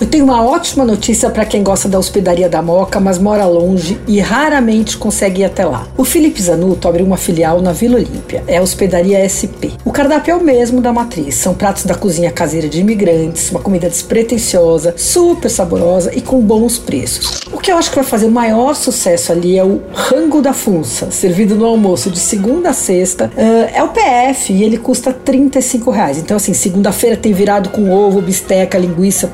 Eu tenho uma ótima notícia para quem gosta da hospedaria da Moca, mas mora longe e raramente consegue ir até lá. O Felipe Zanuto abriu uma filial na Vila Olímpia. É a Hospedaria SP. O cardápio é o mesmo da matriz. São pratos da cozinha caseira de imigrantes, uma comida despretensiosa, super saborosa e com bons preços. O que eu acho que vai fazer o maior sucesso ali é o rango da funça, servido no almoço de segunda a sexta. Uh, é o PF e ele custa 35 reais. Então, assim, segunda-feira tem virado com ovo, bisteca, linguiça,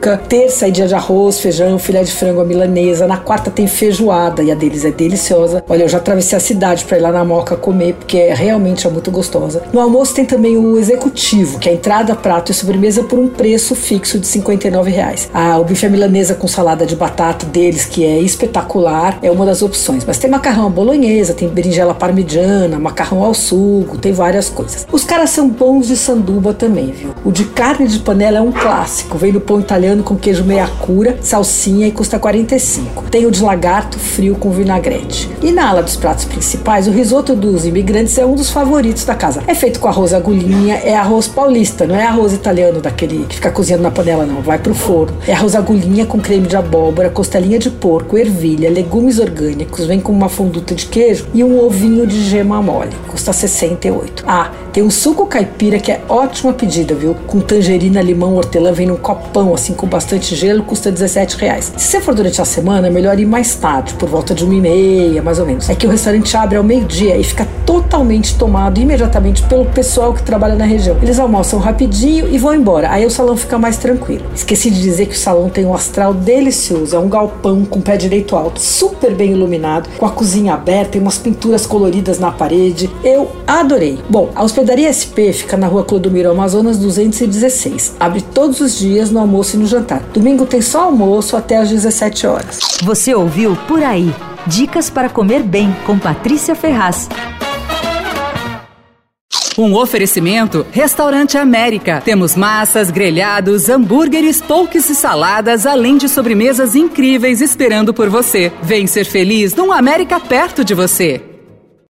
Terça é dia de arroz, feijão, filé de frango, a milanesa. Na quarta tem feijoada e a deles é deliciosa. Olha, eu já atravessei a cidade para ir lá na Moca comer, porque é realmente é muito gostosa. No almoço tem também o executivo, que é entrada, prato e sobremesa por um preço fixo de 59 reais. Ah, o bife à milanesa com salada de batata deles, que é espetacular, é uma das opções. Mas tem macarrão à bolonhesa, tem berinjela parmigiana, macarrão ao sugo, tem várias coisas. Os caras são bons de sanduba também, viu? O de carne de panela é um clássico, vem no pão italiano italiano com queijo meia cura, salsinha e custa 45. Tem o de lagarto frio com vinagrete. E na ala dos pratos principais, o risoto dos imigrantes é um dos favoritos da casa. É feito com arroz agulhinha, é arroz paulista, não é arroz italiano daquele que fica cozinhando na panela não, vai pro forno. É arroz agulhinha com creme de abóbora, costelinha de porco, ervilha, legumes orgânicos, vem com uma fonduta de queijo e um ovinho de gema mole. Custa 68. Ah, tem um suco caipira que é ótima pedida, viu? Com tangerina, limão, hortelã, vem num copão assim com bastante gelo, custa 17 reais. Se você for durante a semana, é melhor ir mais tarde, por volta de uma e meia, mais ou menos. É que o restaurante abre ao meio-dia e fica totalmente tomado imediatamente pelo pessoal que trabalha na região. Eles almoçam rapidinho e vão embora. Aí o salão fica mais tranquilo. Esqueci de dizer que o salão tem um astral delicioso. É um galpão com pé direito alto, super bem iluminado, com a cozinha aberta e umas pinturas coloridas na parede. Eu adorei. Bom, a hospedaria SP fica na rua Clodomiro Amazonas 216. Abre todos os dias no almoço e no jantar. Domingo tem só almoço até às 17 horas. Você ouviu Por Aí. Dicas para comer bem com Patrícia Ferraz. Um oferecimento Restaurante América. Temos massas, grelhados, hambúrgueres, polques e saladas, além de sobremesas incríveis esperando por você. Vem ser feliz num América perto de você.